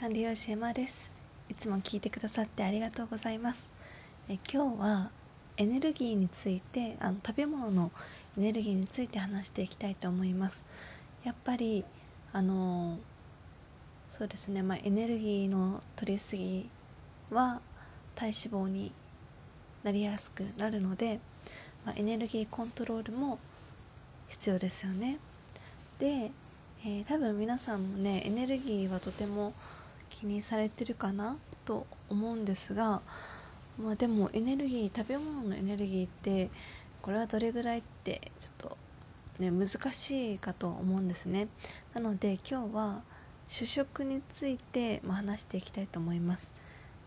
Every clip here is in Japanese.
管理栄養士エマです。いつも聞いてくださってありがとうございます。え今日はエネルギーについてあの食べ物のエネルギーについて話していきたいと思います。やっぱりあのそうですね。まあ、エネルギーの取りすぎは体脂肪になりやすくなるので、まあ、エネルギーコントロールも必要ですよね。で、えー、多分皆さんもねエネルギーはとても気にされてるかな？と思うんですが、まあ、でもエネルギー食べ物のエネルギーってこれはどれぐらいってちょっとね難しいかと思うんですね。なので今日は主食について、ま、話していきたいと思います、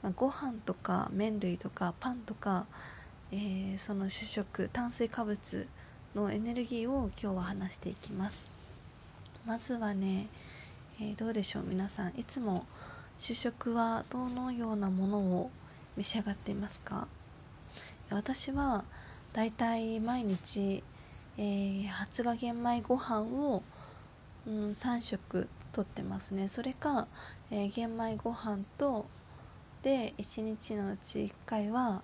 まあ、ご飯とか麺類とかパンとか、えー、その主食炭水化物のエネルギーを今日は話していきます。まずはね、えー、どうでしょう？皆さんいつも主食はどのようなものを召し上がっていますか？私はだいたい毎日、えー、発芽玄米ご飯を、うん、3食とってますね。それか、えー、玄米ご飯とで1日のうち1回は、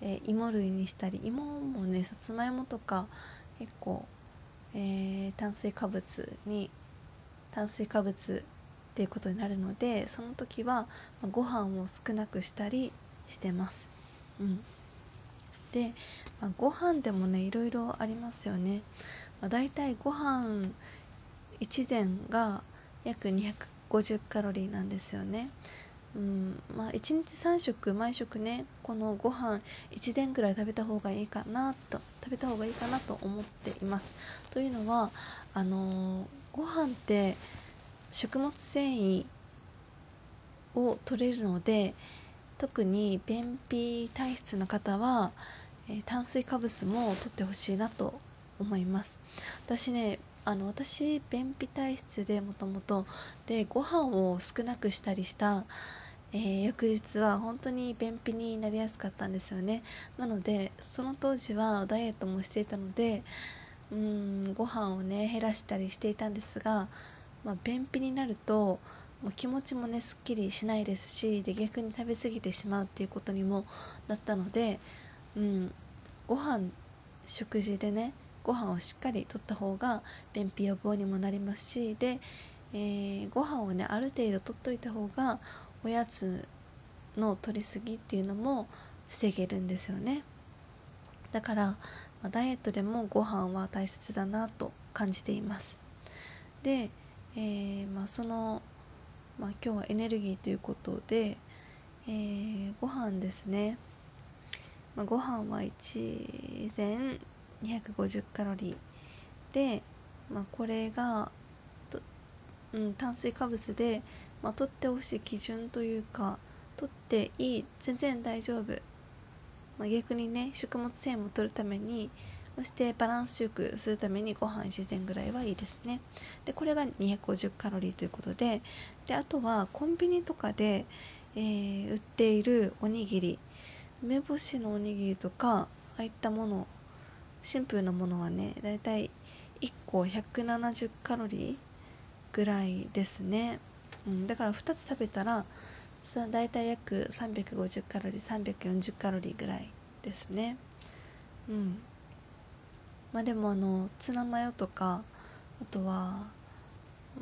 えー、芋類にしたり芋もねさつまいもとか結構、えー、炭水化物に炭水化物っていうことになるのでその時はご飯を少なくしたりしてます。うん、で、まあ、ご飯でもねいろいろありますよね。まあ、だいたいご飯1膳が約250カロリーなんですよね。うんまあ、1日3食毎食ねこのご飯1膳ぐらい食べた方がいいかなと食べた方がいいかなと思っています。というのはあのー、ご飯って食物繊維を取れるので特に便秘体質の方は、えー、炭水化物も取ってほしいなと思います。私ねあの私便秘体質でもともとでご飯を少なくしたりした、えー、翌日は本当に便秘になりやすかったんですよね。なのでその当時はダイエットもしていたのでうんご飯をね減らしたりしていたんですがまあ、便秘になるともう気持ちもねすっきりしないですしで逆に食べ過ぎてしまうっていうことにもなったので、うん、ご飯食事でねご飯をしっかりとった方が便秘予防にもなりますしで、えー、ご飯をねある程度とっといた方がおやつの取りすぎっていうのも防げるんですよね。だから、まあ、ダイエットでもご飯は大切だなと感じています。でえー、まあ、その、まあ、今日はエネルギーということで、えー、ご飯ですね、まあ、ご飯は1250カロリーで、まあ、これがうん、炭水化物で、まあ、取ってほしい基準というか取っていい全然大丈夫、まあ、逆にね食物繊維も取るためにそしてバランスよくするためにご飯1膳ぐらいはいいですね。でこれが250カロリーということでであとはコンビニとかで、えー、売っているおにぎり梅干しのおにぎりとかああいったものシンプルなものはねだいたい1個170カロリーぐらいですね、うん、だから2つ食べたらだいたい約350カロリー340カロリーぐらいですね。うん。まあでもあのツナマヨとかあとは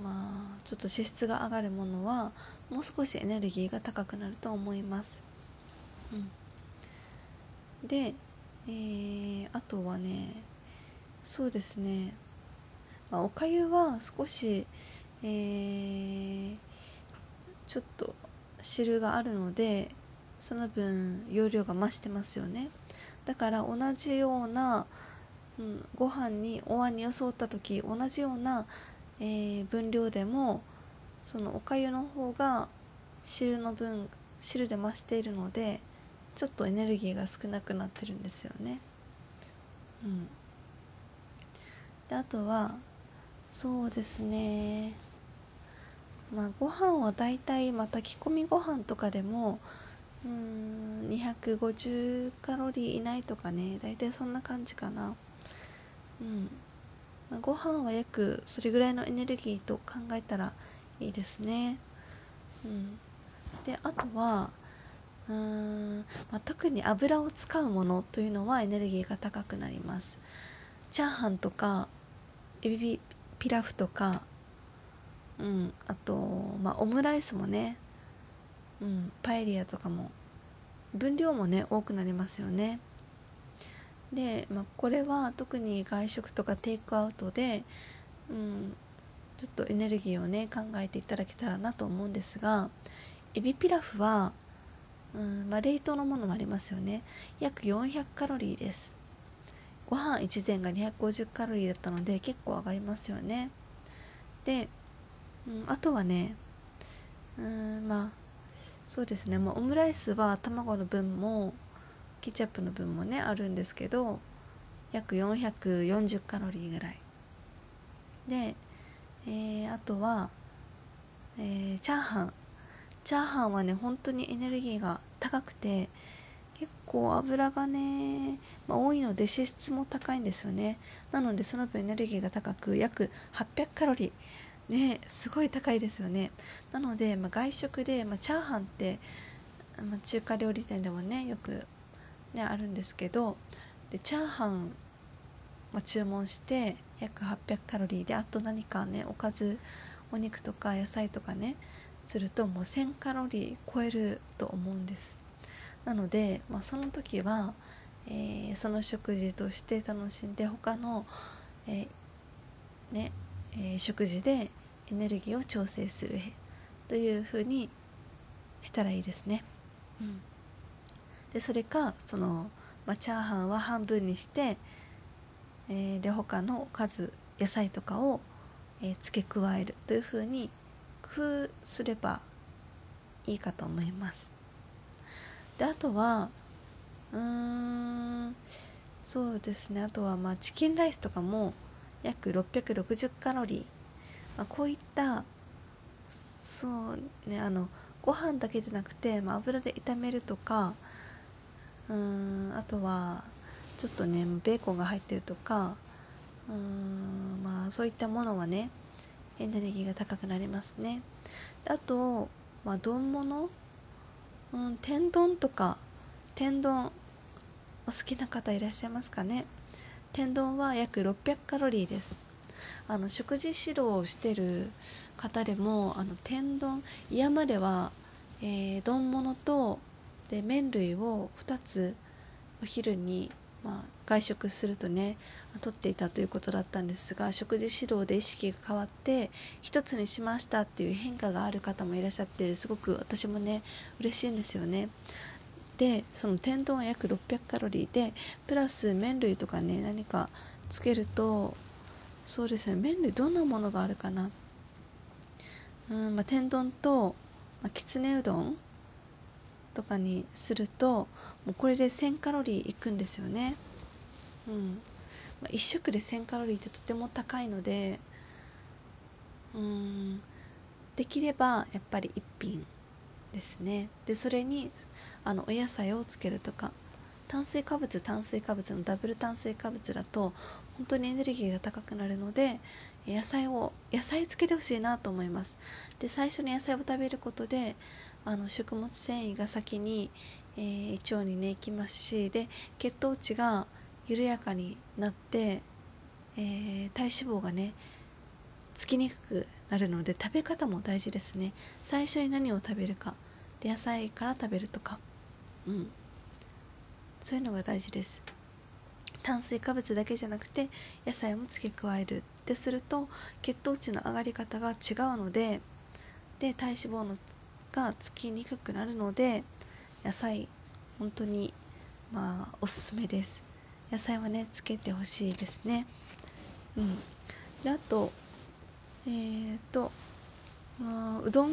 まあちょっと脂質が上がるものはもう少しエネルギーが高くなると思います。うん、で、えー、あとはねそうですね、まあ、おかゆは少し、えー、ちょっと汁があるのでその分容量が増してますよね。だから同じようなうん、ご飯にお椀によそった時同じような、えー、分量でもそのおかゆの方が汁の分汁で増しているのでちょっとエネルギーが少なくなってるんですよね。うん、であとはそうですねまあご飯はだいたいまあ炊き込みご飯とかでもうん250カロリー以内とかね大体そんな感じかな。うん。まあ、ご飯は約それぐらいのエネルギーと考えたらいいですね。うん。であとはうーん、まあ、特に油を使うものというのはエネルギーが高くなります。チャーハンとかエビピラフとかうん。あと、まあ、オムライスもね、うん、パエリアとかも分量もね多くなりますよね。で、まあ、これは特に外食とかテイクアウトで、うん、ちょっとエネルギーをね考えていただけたらなと思うんですがエビピラフは、うんまあ、冷凍のものもありますよね。約400カロリーです。ご飯1膳が250カロリーだったので結構上がりますよね。で、うん、あとはねうんまあそうですね、まあ、オムライスは卵の分もケチャップの分もねあるんですけど約440カロリーぐらい。で、えー、あとは、えー、チャーハン。チャーハンはね本当にエネルギーが高くて結構油がね、まあ、多いので脂質も高いんですよね。なのでその分エネルギーが高く約800カロリー。ねすごい高いですよね。なので、まあ、外食で、まあ、チャーハンって、まあ、中華料理店でもねよくねあるんですけどでチャーハン、ま、注文して約800カロリーであと何かねおかずお肉とか野菜とかねするともう1000カロリー超えると思うんですなので、まあ、その時は、えー、その食事として楽しんで他の、えー、ねえー、食事でエネルギーを調整するというふうにしたらいいですね。うん、でそれかその、まあ、チャーハンは半分にして、えー、で他のおかず野菜とかを、えー、付け加えるというふうに工夫すればいいかと思います。であとはうーんそうですねあとはまあチキンライスとかも約660カロリー、まあ、こういったそうねあのご飯だけでなくて、まあ、油で炒めるとかうんあとはちょっとねベーコンが入ってるとかうーんまあそういったものはねエネルギーが高くなりますね。あと、まあ、丼物、うん、天丼とか天丼お好きな方いらっしゃいますかね？天丼は約600カロリーです。あの食事指導をしてる方でもあの天丼嫌までは、えー、丼物とで麺類を2つお昼に、まあ、外食するとね取っていたということだったんですが食事指導で意識が変わって1つにしましたっていう変化がある方もいらっしゃってすごく私もね嬉しいんですよね。でその天丼は約600カロリーでプラス麺類とかね何かつけるとそうですね麺類どんなものがあるかなうん、まあ、天丼と、まあ、きつねうどんとかにするともうこれで1000カロリーいくんですよね。うん。まあ、1食で1000カロリーってとても高いのでうん。できればやっぱり1品ですね。でそれにあのお野菜をつけるとか炭水化物炭水化物のダブル炭水化物だと本当にエネルギーが高くなるので野菜を野菜つけてほしいなと思います。で最初に野菜を食べることであの食物繊維が先に、えー、胃腸にね行きますしで血糖値が緩やかになって、えー、体脂肪がねつきにくくなるので食べ方も大事ですね。最初に何を食べるかで野菜から食べるとか。うん。そういうのが大事です。炭水化物だけじゃなくて野菜も付け加える。ってすると血糖値の上がり方が違うのでで体脂肪のがつきにくくなるので野菜本当にまあおすすめです。野菜はねつけてほしいですね。うん。であとえーと、まあ、うどん、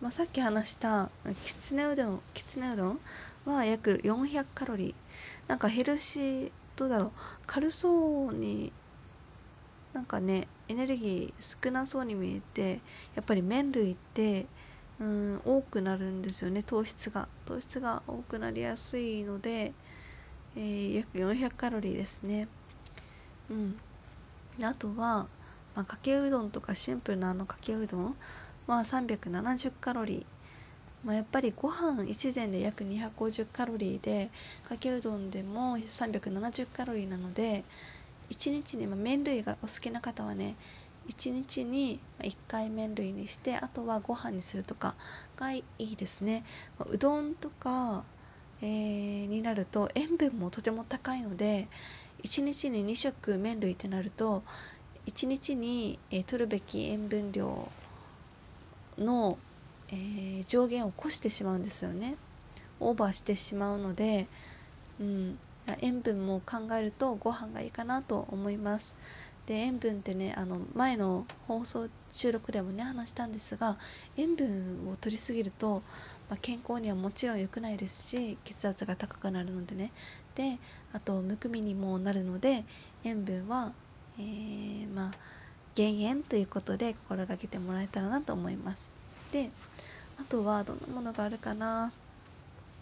まあ、さっき話したきつねうどんきつねうどんは約400カロリー。なんかヘルシーどうだろう。軽そうになんかねエネルギー少なそうに見えてやっぱり麺類ってうん多くなるんですよね糖質が。糖質が多くなりやすいので、えー、約400カロリーですね。うん。あとは、まあ、かけうどんとかシンプルなあのかけうどん。は370カロリー。まあ、やっぱりご飯1膳で約250カロリーでかけうどんでも370カロリーなので1日に、まあ、麺類がお好きな方はね1日に1回麺類にしてあとはご飯にするとかがいいですね、ま、うどんとか、えー、になると塩分もとても高いので1日に2食麺類ってなると1日に、えー、取るべき塩分量の、えー、上限を越してしまうんですよね。オーバーしてしまうので、うん、塩分も考えるとご飯がいいかなと思います。で塩分ってねあの前の放送収録でもね話したんですが塩分を取りすぎると、まあ、健康にはもちろん良くないですし血圧が高くなるのでね。であとむくみにもなるので塩分は、えー、まあ減塩ということで心がけてもらえたらなと思います。であとはどんなものがあるかな、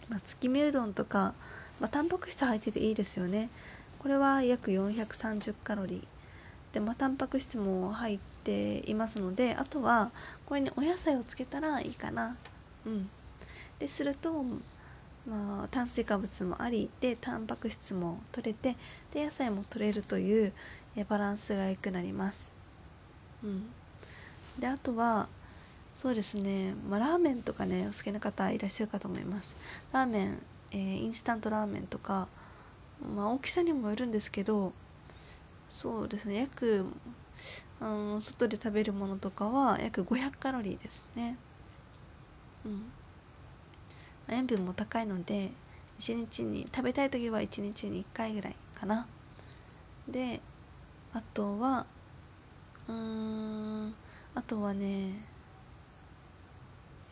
まあ、月見うどんとか、まあ、タンパク質入ってていいですよね。これは約430カロリー。で、まあ、タンパク質も入っていますのであとはこれにお野菜をつけたらいいかなうんでするとまあ、炭水化物もありでタンパク質も取れてで野菜も取れるというえバランスが良くなります。うん、であとはそうですね、まあ、ラーメンとかねお好きな方いらっしゃるかと思います。ラーメン、えー、インスタントラーメンとか、まあ、大きさにもよるんですけどそうですね。約、うん、外で食べるものとかは約500カロリーですね。うん。塩分も高いので1日に食べたい時は1日に1回ぐらいかな。であとはうんあとはね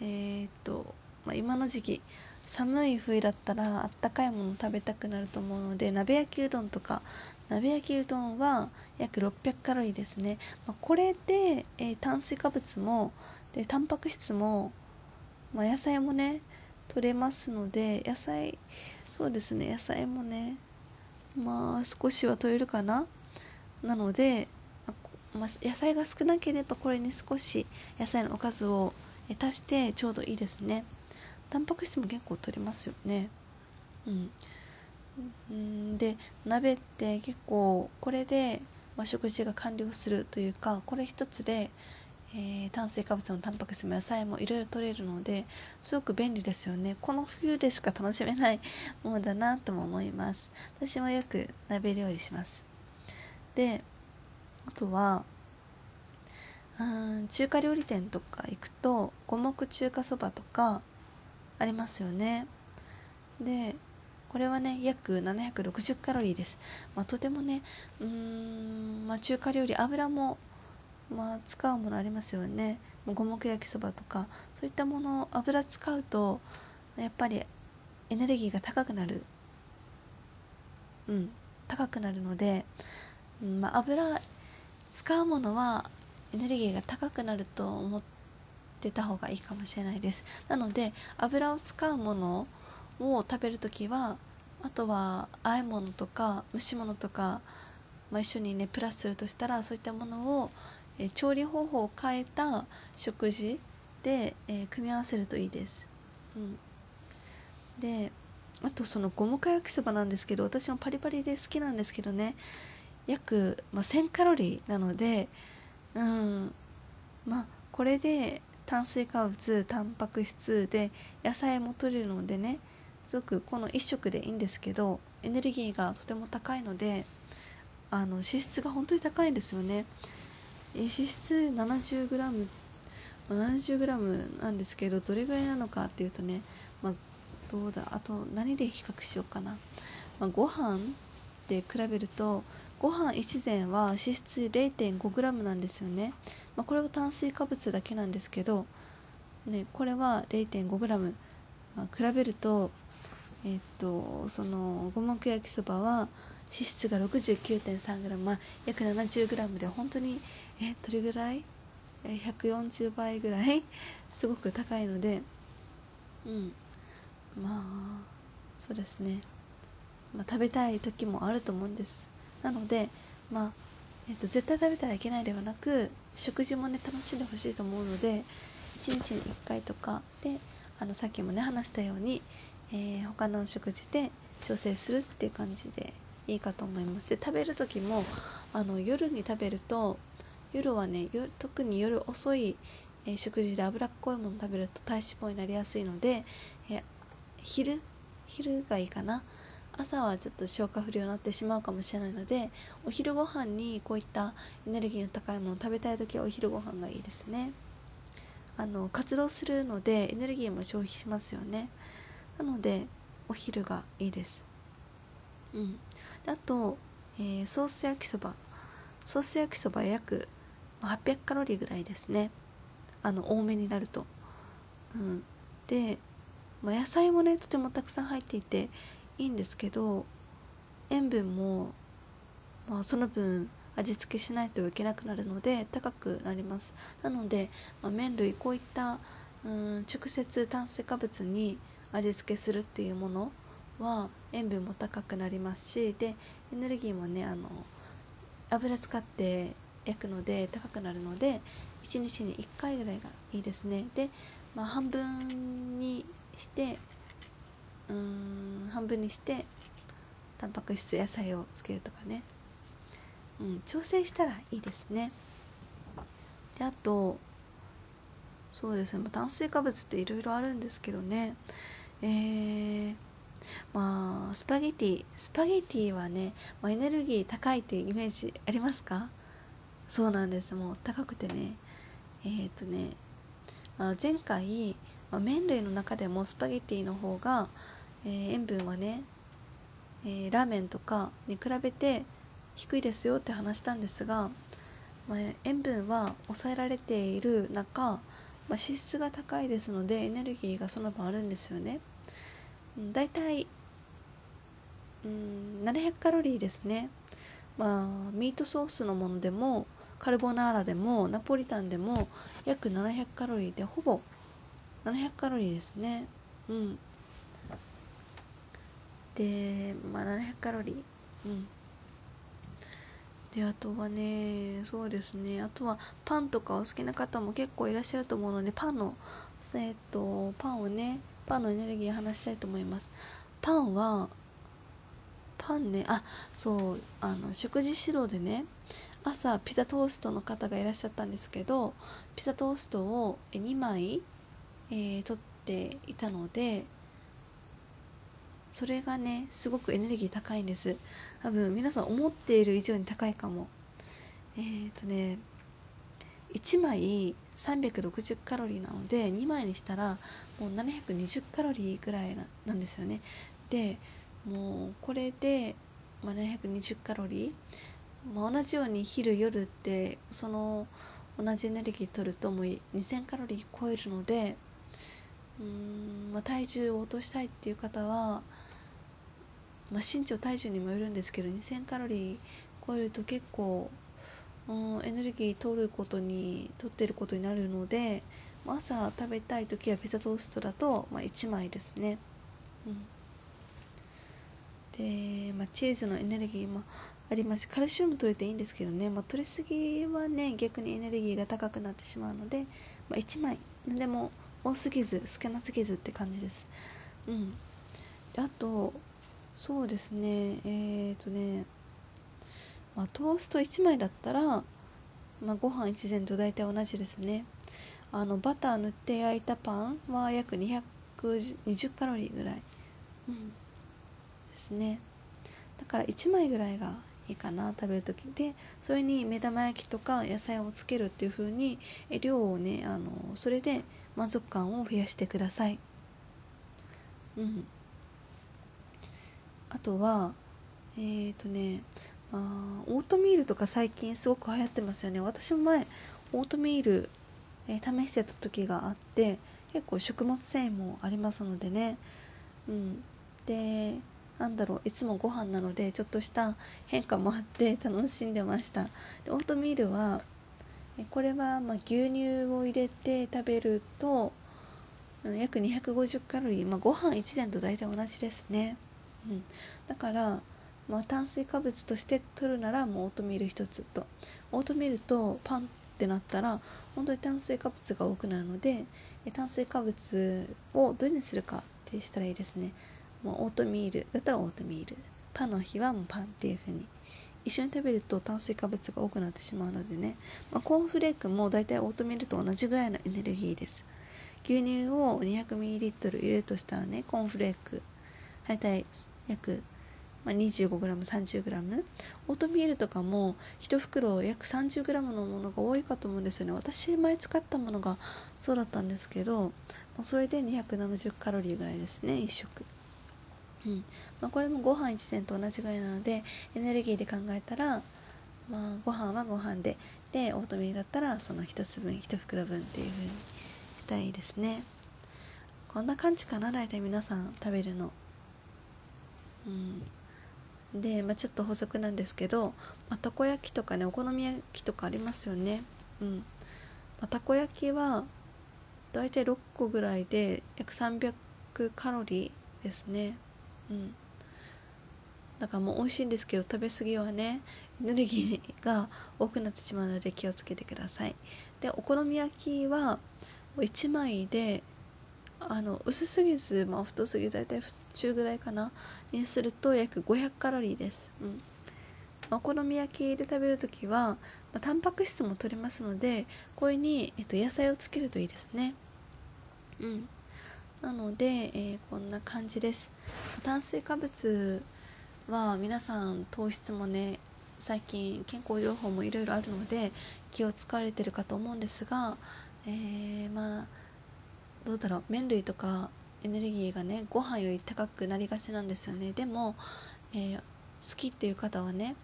えー、っと、まあ、今の時期寒い冬だったらあったかいもの食べたくなると思うので鍋焼きうどんとか鍋焼きうどんは約600カロリーですね、まあ、これで、えー、炭水化物もでタンパク質も、まあ、野菜もね取れますので野菜そうですね野菜もねまあ少しは取れるかな？なので、まあ、野菜が少なければこれに少し野菜のおかずを足してちょうどいいですね。タンパク質も結構取れますよね。うん。で鍋って結構これで、食事が完了するというかこれ一つで、えー、炭水化物もタンパク質も野菜もいろいろ取れるのですごく便利ですよね。この冬でしか楽しめないものだなとも思います。私もよく鍋料理します。であとはうん中華料理店とか行くと五目中華そばとかありますよね。でこれはね約760カロリーです、まあ、とてもねうーん、まあ、中華料理油も、まあ、使うものありますよね。五目焼きそばとかそういったものを油使うとやっぱりエネルギーが高くなる。うん高くなるので、うんまあ、油使うものはエネルギーが高くなると思ってた方がいいかもしれないです。なので油を使うものを食べる時はあとは和え物とか蒸し物とか、まあ、一緒にねプラスするとしたらそういったものを、え調理方法を変えた食事で、えー、組み合わせるといいです。うん、であとその五目焼きそばなんですけど私もパリパリで好きなんですけどね。約、まあ、1000カロリーなのでうん。まあこれで炭水化物タンパク質で野菜も取れるのでねすごくこの1食でいいんですけどエネルギーがとても高いのであの脂質が本当に高いんですよね。脂質 70g 70g なんですけどどれぐらいなのかっていうとね、まあ、どうだあと何で比較しようかな、まあ、ご飯で比べるとご飯1膳は脂質 0.5g なんですよね、まあ、これは炭水化物だけなんですけど、ね、これは 0.5g、まあ、比べるとえっとその五目焼きそばは脂質が 69.3g、まあ、約 70g で本当にえどれぐらい？140倍ぐらい？すごく高いので。うん。まあそうですね、まあ、食べたい時もあると思うんです。なのでまあ、えっと、絶対食べたらいけないではなく食事もね楽しんでほしいと思うので1日に1回とか。であのさっきもね話したように、えー、他の食事で調整するっていう感じでいいかと思います。で食べる時もあの夜に食べると夜はね特に夜遅い、えー、食事で脂っこいもの食べると体脂肪になりやすいので、えー、昼昼がいいかな。朝はちょっと消化不良になってしまうかもしれないのでお昼ご飯にこういったエネルギーの高いものを食べたい時はお昼ご飯がいいですね。あの活動するのでエネルギーも消費しますよね。なのでお昼がいいです。うん。あと、えー、ソース焼きそば。ソース焼きそば約800カロリーぐらいですね。あの多めになると。うん。で、まあ、野菜もねとてもたくさん入っていていいんですけど塩分も、まあ、その分味付けしないといけなくなるので高くなります。なので、まあ、麺類こういったうん直接炭水化物に味付けするっていうものは塩分も高くなりますしでエネルギーもねあの油使って焼くので高くなるので1日に1回ぐらいがいいですね。で、まあ、半分にしてうーん半分にしてタンパク質野菜をつけるとかね、うん、調整したらいいですね。であとそうですね、炭水化物っていろいろあるんですけどね。えー、まあスパゲティスパゲティはね、まあ、エネルギー高いっていうイメージありますか？そうなんです。もう高くてね。えー、っとね、まあ、前回、まあ、麺類の中でもスパゲティの方がえー、塩分はね、えー、ラーメンとかに比べて低いですよって話したんですが、まあ、塩分は抑えられている中、まあ、脂質が高いですのでエネルギーがその分あるんですよね。だいたいうん700カロリーですね。まあミートソースのものでもカルボナーラでもナポリタンでも約700カロリーでほぼ700カロリーですね。うん。で、まあ、700カロリーうんであとはねそうですねあとはパンとかお好きな方も結構いらっしゃると思うのでパンのえっとパンをねパンのエネルギー話したいと思います。パンはパンねあそうあの食事指導でね朝ピザトーストの方がいらっしゃったんですけどピザトーストを2枚、えー、取っていたのでそれがねすごくエネルギー高いんです。多分皆さん思っている以上に高いかも。えっ、ー、とね1枚360カロリーなので2枚にしたらもう720カロリーぐらいなんですよね。でもうこれで、ま、720カロリー、まあ、同じように昼夜ってその同じエネルギー取るともう2000カロリー超えるのでうーん、まあ、体重を落としたいっていう方はまあ、身長体重にもよるんですけど2000カロリー超えると結構、エネルギー取ることに取ってることになるので朝食べたい時はピザトーストだと、まあ、1枚ですね、うん、で、まあ、チーズのエネルギーもあります。カルシウム取れていいんですけどね、まあ、取りすぎはね逆にエネルギーが高くなってしまうので、まあ、1枚。何でも多すぎず少なすぎずって感じです。うん。であとそうですね。えっ、ー、とね、まあ、トースト1枚だったら、まあ、ご飯1膳と大体同じですね。あのバター塗って焼いたパンは約220カロリーぐらい、うん、ですね。だから1枚ぐらいがいいかな食べる時で。それに目玉焼きとか野菜をつけるっていう風に量をねあのそれで満足感を増やしてください。うん。あとはえっ、ー、とねあオートミールとか最近すごく流行ってますよね。私も前オートミール、えー、試してた時があって結構食物繊維もありますのでね。うん。でなんだろういつもご飯なのでちょっとした変化もあって楽しんでました。でオートミールはこれはま牛乳を入れて食べると約250カロリー、まあ、ご飯1膳と大体同じですね。うん、だから、まあ、炭水化物として取るならもうオートミール1つと。オートミールとパンってなったら本当に炭水化物が多くなるので炭水化物をどれにするかってしたらいいですね。もうオートミールだったらオートミール。パンの日はもうパンっていう風に。一緒に食べると炭水化物が多くなってしまうのでね、まあ、コーンフレークもだいたいオートミールと同じぐらいのエネルギーです。牛乳を 200ml 入れるとしたらねコーンフレーク。大体約まあ、25g30g オートミールとかも1袋約 30g のものが多いかと思うんですよね。私前使ったものがそうだったんですけど、まあ、それで270カロリーぐらいですね1食。うん。まあ、これもご飯1膳と同じぐらいなのでエネルギーで考えたら、まあ、ご飯はご飯で。でオートミールだったらその1つ分1袋分っていう風にしたいですね。こんな感じかな大体皆さん食べるの。うん。で、まあ、ちょっと補足なんですけど、まあ、たこ焼きとかねお好み焼きとかありますよね。うん、まあ、たこ焼きはだいたい6個ぐらいで約300カロリーですね。うん。だからもう美味しいんですけど食べ過ぎはねエネルギーが多くなってしまうので気をつけてください。でお好み焼きは1枚であの薄すぎず、まあ、太すぎず大体中ぐらいかなにすると約500カロリーです、うん、お好み焼きで食べる時は、まあ、タンパク質も取れますのでこれに、えっと、野菜をつけるといいですね。うん。なので、えー、こんな感じです。炭水化物は皆さん糖質もね最近健康情報もいろいろあるので気を使われてるかと思うんですが、えー、まあどうだろう麺類とかエネルギーがねご飯より高くなりがちなんですよね。でも、えー、好きっていう方はね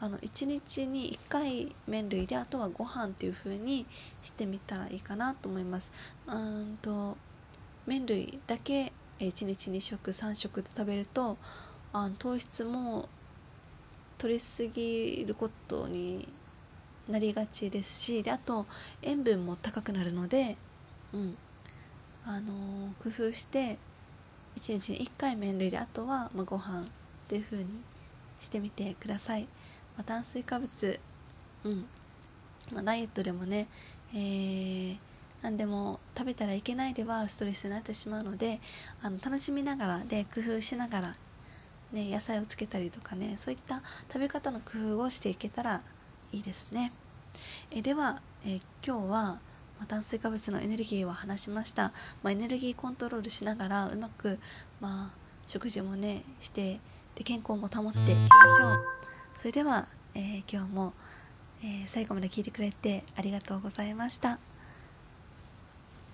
あの1日に1回麺類であとはご飯っていう風にしてみたらいいかなと思います。うんと麺類だけ1日2食3食と食べるとあの糖質も取りすぎることになりがちですしであと塩分も高くなるので、うん、あの工夫して1日に1回麺類であとは、まあ、ご飯っていう風にしてみてください、まあ、炭水化物うん、まあ、ダイエットでもね、えー、何でも食べたらいけないではストレスになってしまうのであの楽しみながらで工夫しながら、ね、野菜をつけたりとかねそういった食べ方の工夫をしていけたらいいですね。えでは、え今日はま、炭水化物のエネルギーを話しました、まあ、エネルギーコントロールしながらうまく、まあ、食事もねしてで健康も保っていきましょう。それでは、えー、今日も、えー、最後まで聞いてくれてありがとうございました。